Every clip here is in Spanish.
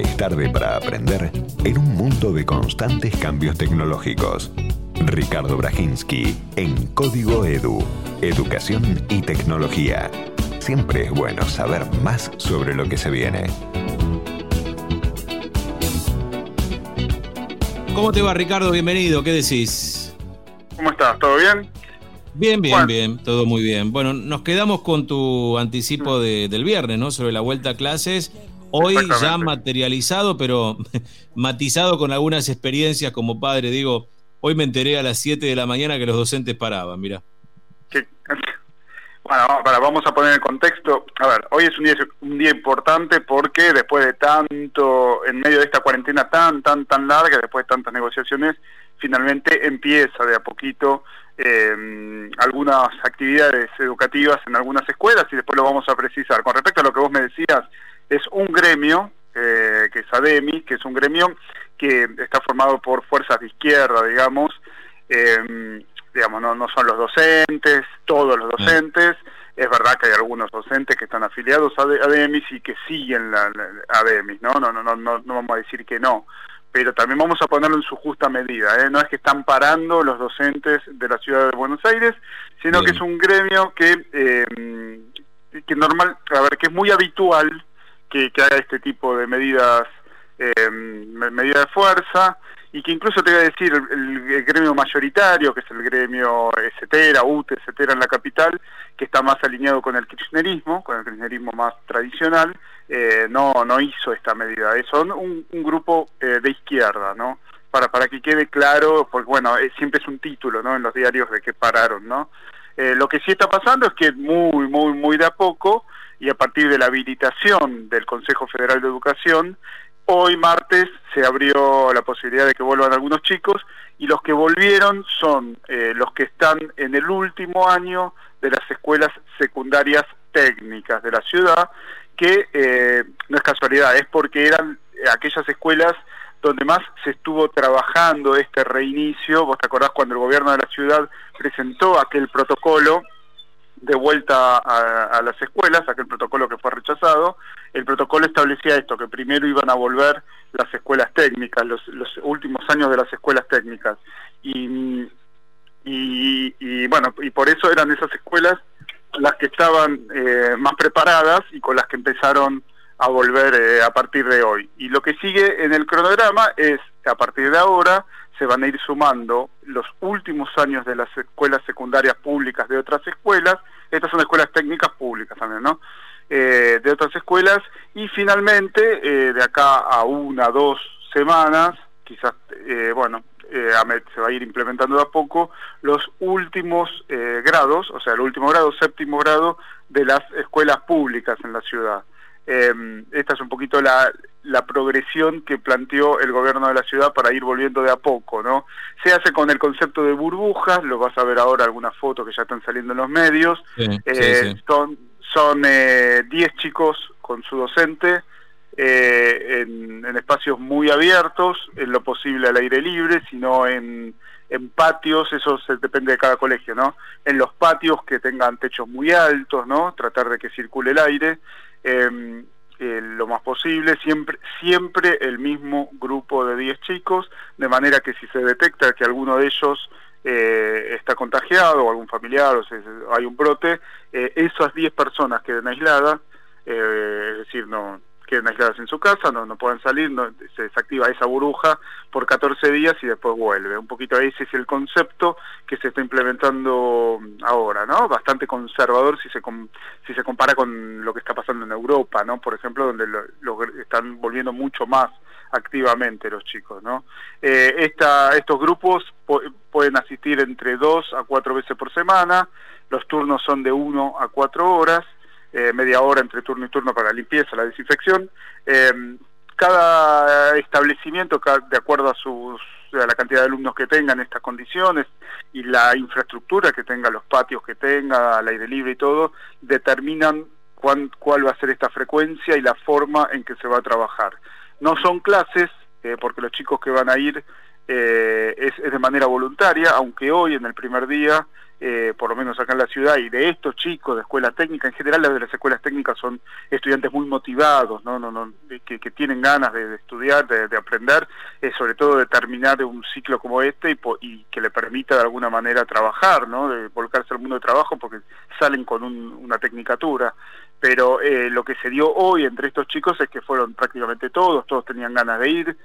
es tarde para aprender en un mundo de constantes cambios tecnológicos. Ricardo Brajinski en Código Edu, Educación y Tecnología. Siempre es bueno saber más sobre lo que se viene. ¿Cómo te va Ricardo? Bienvenido, ¿qué decís? ¿Cómo estás? ¿Todo bien? Bien, bien, bien, todo muy bien. Bueno, nos quedamos con tu anticipo del viernes, ¿no? Sobre la vuelta a clases. Hoy ya materializado, pero matizado con algunas experiencias como padre. Digo, hoy me enteré a las 7 de la mañana que los docentes paraban, mira. Bueno, vamos a poner en contexto. A ver, hoy es un día, un día importante porque después de tanto, en medio de esta cuarentena tan, tan, tan larga, después de tantas negociaciones, finalmente empieza de a poquito eh, algunas actividades educativas en algunas escuelas y después lo vamos a precisar. Con respecto a lo que vos me decías, es un gremio, eh, que es ADEMI, que es un gremio que está formado por fuerzas de izquierda, digamos, eh, digamos, no, no son los docentes, todos los docentes, es verdad que hay algunos docentes que están afiliados a ADEMIS y que siguen la, la ADEMIS, ¿no? No, no, no, no, no vamos a decir que no, pero también vamos a ponerlo en su justa medida. ¿eh? No es que están parando los docentes de la ciudad de Buenos Aires, sino que es un gremio que, eh, que normal, a ver, que es muy habitual que, haga este tipo de medidas, eh, medidas de fuerza, y que incluso te voy a decir, el, gremio mayoritario, que es el gremio etcétera, UTE, etcétera, en la capital, que está más alineado con el kirchnerismo, con el kirchnerismo más tradicional, eh, no, no hizo esta medida. Son un, grupo eh, de izquierda, ¿no? Para, para que quede claro, porque bueno, eh, siempre es un título, ¿no? En los diarios de que pararon, ¿no? lo que sí está pasando es que muy, muy, muy de a poco, y a partir de la habilitación del Consejo Federal de Educación, hoy martes se abrió la posibilidad de que vuelvan algunos chicos, y los que volvieron son los que están en el último año de las escuelas secundarias técnicas de la ciudad, que eh, no es casualidad, es porque eran aquellas escuelas donde más se estuvo trabajando este reinicio. Vos te acordás cuando el gobierno de la ciudad presentó aquel protocolo de vuelta a, las escuelas, aquel protocolo que fue rechazado, el protocolo establecía esto, que primero iban a volver las escuelas técnicas, los, los últimos años de las escuelas técnicas. Y, y, bueno, y por eso eran esas escuelas las que estaban eh, más preparadas y con las que empezaron a volver eh, a partir de hoy. Y lo que sigue en el cronograma es a partir de ahora se van a ir sumando los últimos años de las escuelas secundarias públicas de otras escuelas, estas son escuelas técnicas públicas también, ¿no? Eh, de otras escuelas, y finalmente, de acá a una, dos semanas, quizás, bueno, eh, se va a ir implementando de a poco los últimos eh, grados, o sea, el último grado, séptimo grado de las escuelas públicas en la ciudad. Eh, esta es un poquito la, la progresión que planteó el gobierno de la ciudad para ir volviendo de a poco, ¿no? Se hace con el concepto de burbujas, lo vas a ver ahora algunas fotos que ya están saliendo en los medios, son son 10 chicos con su docente, eh, en, espacios muy abiertos, en lo posible al aire libre, sino en, en patios, eso se, depende de cada colegio, ¿no? En los patios que tengan techos muy altos, ¿no? Tratar de que circule el aire, em, eh, lo más posible, siempre, siempre el mismo grupo de 10 chicos, de manera que si se detecta que alguno de ellos eh, está contagiado o algún familiar o hay un brote, eh, esas 10 personas queden aisladas, es decir, no queden aisladas en su casa, no, no pueden salir, no, se desactiva esa burbuja por 14 días y después vuelve. Un poquito ese es el concepto que se está implementando ahora, ¿no? Bastante conservador si se si se compara con lo que está pasando en Europa, ¿no? Por ejemplo, donde lo, están volviendo mucho más activamente los chicos, ¿no? Eh, esta, estos grupos pueden asistir entre dos a cuatro veces por semana, los turnos son de uno a cuatro horas, eh, media hora entre turno y turno para la limpieza, la desinfección. Eh, cada establecimiento, de acuerdo a, sus, la cantidad de alumnos que tengan estas condiciones y la infraestructura que tenga, los patios que tenga, al aire libre y todo, determinan cuál va a ser esta frecuencia y la forma en que se va a trabajar. No son clases, eh, porque los chicos que van a ir eh, es, es, de manera voluntaria, aunque hoy en el primer día eh, por lo menos acá en la ciudad, y de estos chicos de escuela técnica, en general las de las escuelas técnicas son estudiantes muy motivados, ¿no? no, no que, tienen ganas de, estudiar, de, aprender, eh, sobre todo de terminar un ciclo como este y, y, que le permita de alguna manera trabajar, ¿no? de volcarse al mundo de trabajo porque salen con una tecnicatura. Pero eh, lo que se dio hoy entre estos chicos es que fueron prácticamente todos, todos tenían ganas de ir.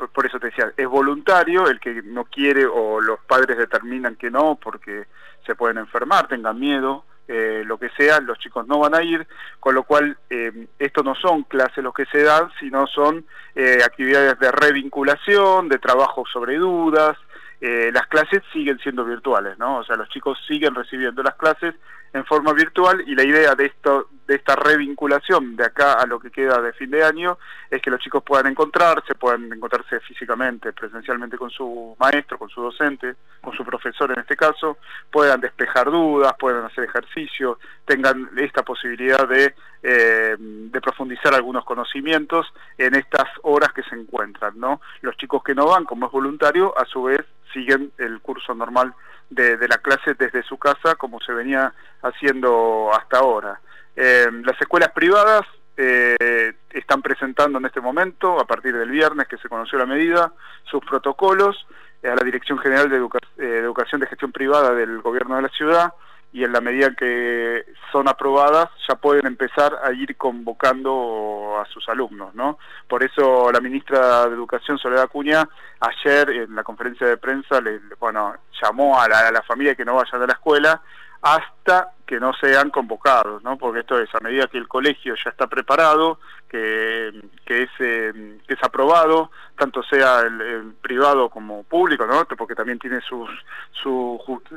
Eh, por, eso te decía, es voluntario, el que no quiere o los padres determinan que no porque se pueden enfermar, tengan miedo, eh, lo que sea, los chicos no van a ir, con lo cual eh, esto no son clases los que se dan, sino son eh, actividades de revinculación, de trabajo sobre dudas, eh, las clases siguen siendo virtuales, ¿no? O sea, los chicos siguen recibiendo las clases en forma virtual y la idea de esto de esta revinculación de acá a lo que queda de fin de año es que los chicos puedan encontrarse, puedan encontrarse físicamente, presencialmente con su maestro, con su docente, con su profesor en este caso, puedan despejar dudas, puedan hacer ejercicio, tengan esta posibilidad de, eh, de profundizar algunos conocimientos en estas horas que se encuentran, ¿no? Los chicos que no van, como es voluntario, a su vez siguen el curso normal de, de la clase desde su casa como se venía haciendo hasta ahora. Eh, las escuelas privadas eh, están presentando en este momento, a partir del viernes que se conoció la medida, sus protocolos a la Dirección General de, de Educación de Gestión Privada del Gobierno de la Ciudad y en la medida que son aprobadas ya pueden empezar a ir convocando a sus alumnos, ¿no? Por eso la ministra de Educación, Soledad Acuña, ayer en la conferencia de prensa, le, bueno, llamó a la, a la familia que no vayan a la escuela hasta que no sean convocados, ¿no? porque esto es a medida que el colegio ya está preparado, que, es, eh, que es aprobado, tanto sea el, privado como público, ¿no? porque también tiene sus,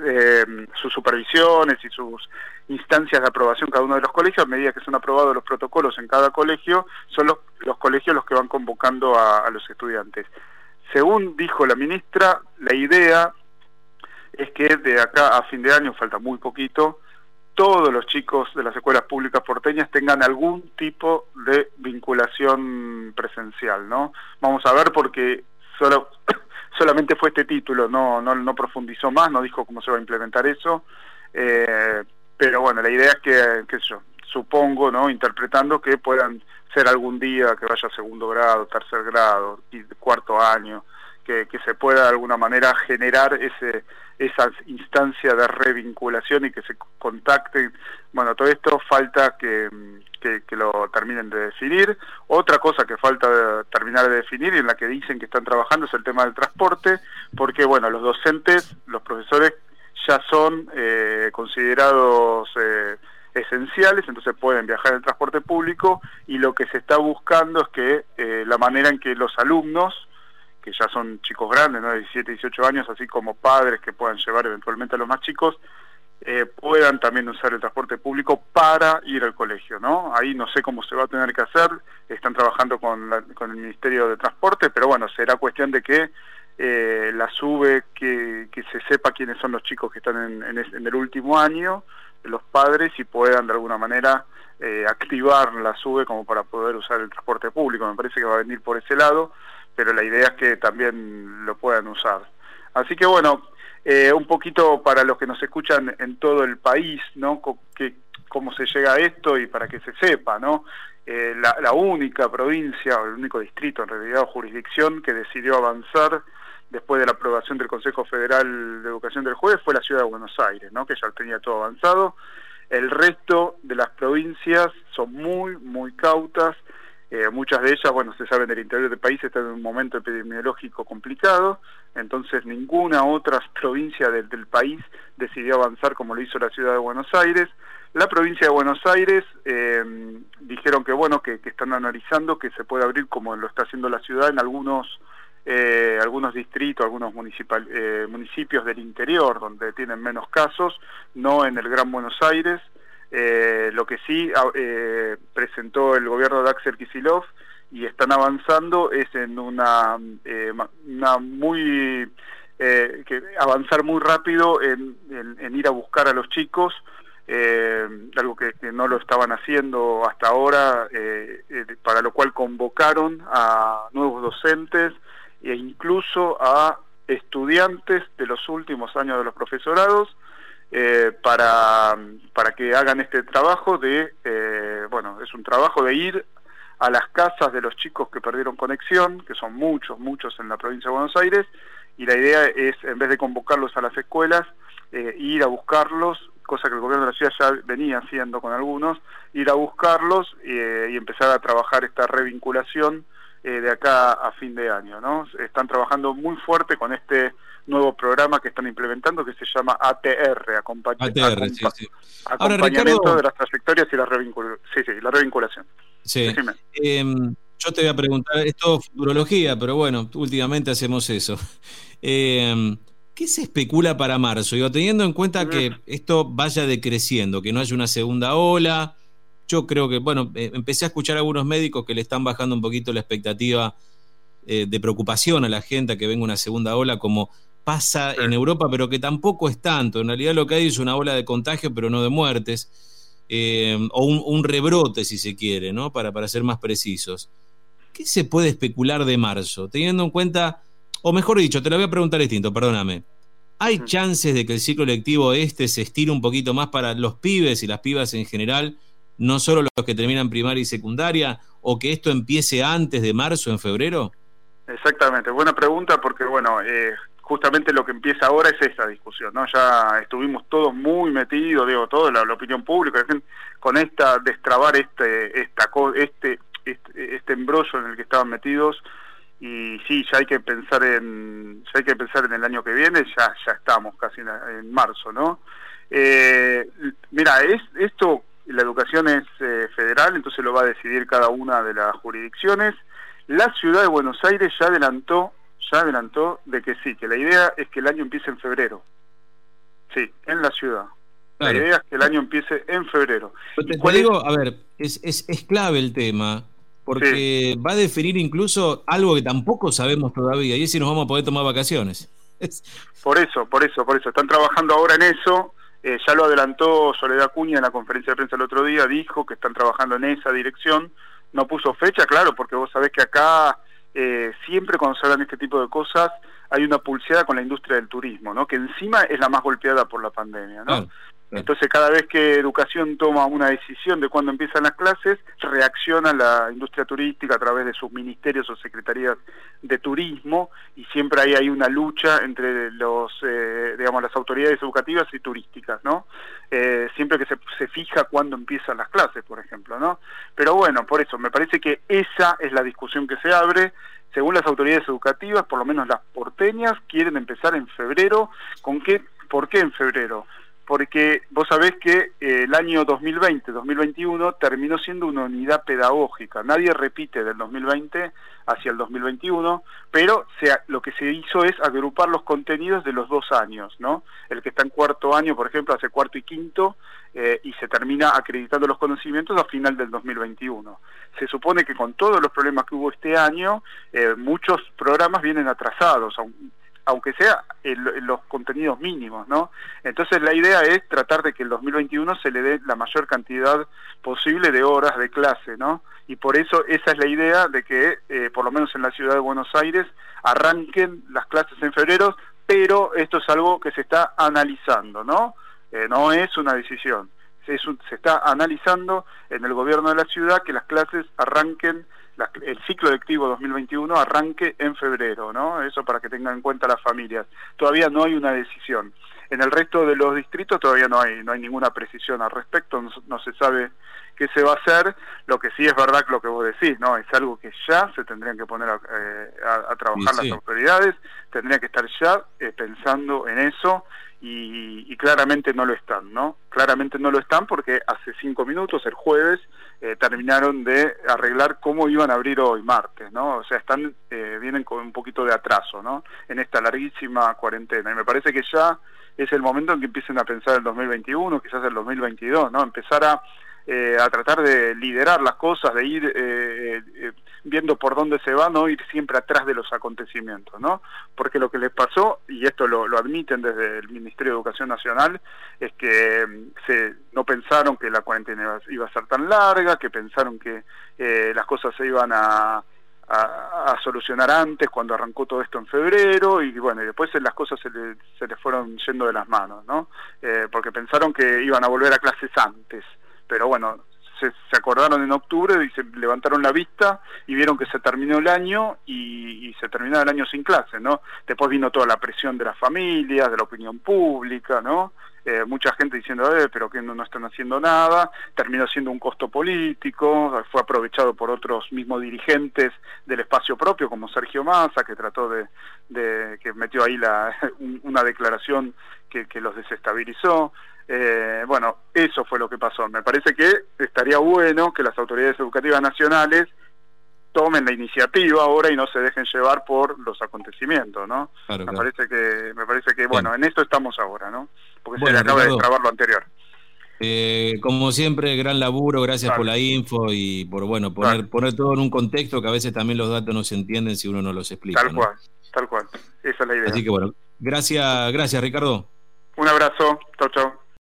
eh, sus supervisiones y sus instancias de aprobación cada uno de los colegios, a medida que son aprobados los protocolos en cada colegio, son los, los colegios los que van convocando a los estudiantes. Según dijo la ministra, la idea es que de acá a fin de año, falta muy poquito, todos los chicos de las escuelas públicas porteñas tengan algún tipo de vinculación presencial, ¿no? Vamos a ver porque solo, solamente fue este título, no, no, no profundizó más, no dijo cómo se va a implementar eso, eh, pero bueno, la idea es que, qué sé yo, supongo, ¿no? Interpretando que puedan ser algún día que vaya a segundo grado, tercer grado, cuarto año, que, se pueda de alguna manera generar ese esa instancia de revinculación y que se contacten. Bueno, todo esto falta que, que, lo terminen de definir. Otra cosa que falta terminar de definir y en la que dicen que están trabajando es el tema del transporte, porque bueno, los docentes, los profesores ya son eh, considerados eh, esenciales, entonces pueden viajar en transporte público y lo que se está buscando es que eh, la manera en que los alumnos que ya son chicos grandes, ¿no? de 17, 18 años, así como padres que puedan llevar eventualmente a los más chicos, eh, puedan también usar el transporte público para ir al colegio, ¿no? Ahí no sé cómo se va a tener que hacer, están trabajando con, con el Ministerio de Transporte, pero bueno, será cuestión de que eh, la sube, que, que, se sepa quiénes son los chicos que están en, en, el último año, los padres, y puedan de alguna manera eh, activar la sube como para poder usar el transporte público. Me parece que va a venir por ese lado pero la idea es que también lo puedan usar. Así que bueno, eh, un poquito para los que nos escuchan en todo el país, ¿no? Que, cómo se llega a esto y para que se sepa, ¿no? Eh, la, única provincia, o el único distrito en realidad, o jurisdicción que decidió avanzar después de la aprobación del Consejo Federal de Educación del jueves fue la ciudad de Buenos Aires, ¿no? que ya tenía todo avanzado. El resto de las provincias son muy, muy cautas eh, muchas de ellas, bueno, se saben del interior del país, están en un momento epidemiológico complicado, entonces ninguna otra provincia del, país decidió avanzar como lo hizo la ciudad de Buenos Aires. La provincia de Buenos Aires eh, dijeron que, bueno, que, están analizando que se puede abrir como lo está haciendo la ciudad en algunos eh, algunos distritos, algunos municipal, municipios del interior donde tienen menos casos, no en el Gran Buenos Aires. Eh, lo que sí eh, presentó el gobierno de Axel Kisilov y están avanzando es en una, eh, una muy que avanzar muy rápido en, ir a buscar a los chicos algo que, no lo estaban haciendo hasta ahora para lo cual convocaron a nuevos docentes e incluso a estudiantes de los últimos años de los profesorados eh, para, para que hagan este trabajo de, eh, bueno, es un trabajo de ir a las casas de los chicos que perdieron conexión, que son muchos, muchos en la provincia de Buenos Aires, y la idea es, en vez de convocarlos a las escuelas, eh, ir a buscarlos, cosa que el gobierno de la ciudad ya venía haciendo con algunos, ir a buscarlos y empezar a trabajar esta revinculación de acá a fin de año. ¿no? Están trabajando muy fuerte con este nuevo programa que están implementando que se llama ATR, acompañamiento de las trayectorias y la, la revinculación. Sí. Em, yo te voy a preguntar, es todo futurología, pero bueno, últimamente hacemos eso. Em, ¿Qué se especula para marzo? Digo, teniendo en cuenta que mm. esto vaya decreciendo, que no haya una segunda ola, yo creo que, bueno, eh, empecé a escuchar a algunos médicos que le están bajando un poquito la expectativa eh, de preocupación a la gente a que venga una segunda ola, como pasa en Europa, pero que tampoco es tanto. En realidad lo que hay es una ola de contagio, pero no de muertes, eh, o un, rebrote, si se quiere, ¿no? Para, para ser más precisos. ¿Qué se puede especular de marzo? Teniendo en cuenta, o mejor dicho, te lo voy a preguntar distinto, perdóname. ¿Hay chances de que el ciclo lectivo este se estire un poquito más para los pibes y las pibas en general, no solo los que terminan primaria y secundaria, o que esto empiece antes de marzo, en febrero? Exactamente, buena pregunta porque, bueno, eh, justamente lo que empieza ahora es esta discusión, ¿no? Ya estuvimos todos muy metidos, digo, toda la, opinión pública, con esta, destrabar este, esta, este, este, este embrollo en el que estaban metidos, y sí, ya hay que pensar en, ya hay que pensar en el año que viene, ya, ya estamos casi en, marzo, ¿no? Eh, mira, es, esto, la educación es eh, federal, entonces lo va a decidir cada una de las jurisdicciones. La ciudad de Buenos Aires ya adelantó ya adelantó de que sí, que la idea es que el año empiece en febrero. Sí, en la ciudad. La idea es que el año empiece en febrero. Te, digo, a ver, es, es, es, clave el tema, porque va a definir incluso algo que tampoco sabemos todavía, y es si nos vamos a poder tomar vacaciones. Por eso, por eso, por eso. Están trabajando ahora en eso. Eh, ya lo adelantó Soledad Cuña en la conferencia de prensa el otro día, dijo que están trabajando en esa dirección. No puso fecha, claro, porque vos sabés que acá eh, siempre cuando se hablan de este tipo de cosas hay una pulseada con la industria del turismo, ¿no? que encima es la más golpeada por la pandemia. ¿no? Entonces, cada vez que educación toma una decisión de cuándo empiezan las clases, reacciona la industria turística a través de sus ministerios o secretarías de turismo y siempre hay, hay una lucha entre los, eh, digamos, las autoridades educativas y turísticas, ¿no? Eh, siempre que se, se fija cuándo empiezan las clases, por ejemplo, ¿no? Pero bueno, por eso, me parece que esa es la discusión que se abre según las autoridades educativas, por lo menos las porteñas, quieren empezar en febrero. ¿Con qué? ¿Por qué en febrero? Porque vos sabés que eh, el año 2020-2021 terminó siendo una unidad pedagógica. Nadie repite del 2020 hacia el 2021, pero lo que se hizo es agrupar los contenidos de los dos años, ¿no? El que está en cuarto año, por ejemplo, hace cuarto y quinto, eh, y se termina acreditando los conocimientos a final del 2021. Se supone que con todos los problemas que hubo este año, eh, muchos programas vienen atrasados, aunque sea en, los contenidos mínimos, ¿no? Entonces la idea es tratar de que el 2021 se le dé la mayor cantidad posible de horas de clase, ¿no? Y por eso esa es la idea de que, eh, por lo menos en la ciudad de Buenos Aires, arranquen las clases en febrero, pero esto es algo que se está analizando, ¿no? Eh, no es una decisión. Se, se está analizando en el gobierno de la ciudad que las clases arranquen el ciclo lectivo 2021 arranque en febrero, ¿no? Eso para que tengan en cuenta las familias. Todavía no hay una decisión. En el resto de los distritos todavía no hay no hay ninguna precisión al respecto, no, se sabe qué se va a hacer. Lo que sí es verdad lo que vos decís, ¿no? Es algo que ya se tendrían que poner a, eh, trabajar las autoridades, tendrían que estar ya eh, pensando en eso y, claramente no lo están, ¿no? Claramente no lo están porque hace cinco minutos, el jueves, eh, terminaron de arreglar cómo iban a abrir hoy, martes, ¿no? O sea, están eh, vienen con un poquito de atraso, ¿no? En esta larguísima cuarentena. Y me parece que ya es el momento en que empiecen a pensar el 2021, quizás el 2022, ¿no? Empezar a eh, a tratar de liderar las cosas, de ir eh, eh, viendo por dónde se va, no ir siempre atrás de los acontecimientos, ¿no? Porque lo que les pasó, y esto lo, admiten desde el Ministerio de Educación Nacional, es que mm, se, no pensaron que la cuarentena iba, a ser tan larga, que pensaron que las cosas se iban a, solucionar antes, cuando arrancó todo esto en febrero, y bueno, y después las cosas se le, se le fueron yendo de las manos, ¿no? Eh, porque pensaron que iban a volver a clases antes, pero bueno, se, acordaron en octubre y se levantaron la vista y vieron que se terminó el año y, se terminó el año sin clase, ¿no? Después vino toda la presión de las familias, de la opinión pública, ¿no? Eh, mucha gente diciendo, eh, pero que no, no, están haciendo nada, terminó siendo un costo político, fue aprovechado por otros mismos dirigentes del espacio propio, como Sergio Massa, que trató de, de que metió ahí la, una declaración que los desestabilizó. Eh, bueno, eso fue lo que pasó. Me parece que estaría bueno que las autoridades educativas nacionales tomen la iniciativa ahora y no se dejen llevar por los acontecimientos, ¿no? me parece que me parece que bueno, en esto estamos ahora, ¿no? Porque se le acaba de trabar lo anterior. Eh, como siempre, gran laburo, gracias por la info y por bueno poner, poner todo en un contexto que a veces también los datos no se entienden si uno no los explica. Tal cual, tal cual. Esa es la idea. Así que bueno, gracias, gracias Ricardo. Un abrazo, chao, chao.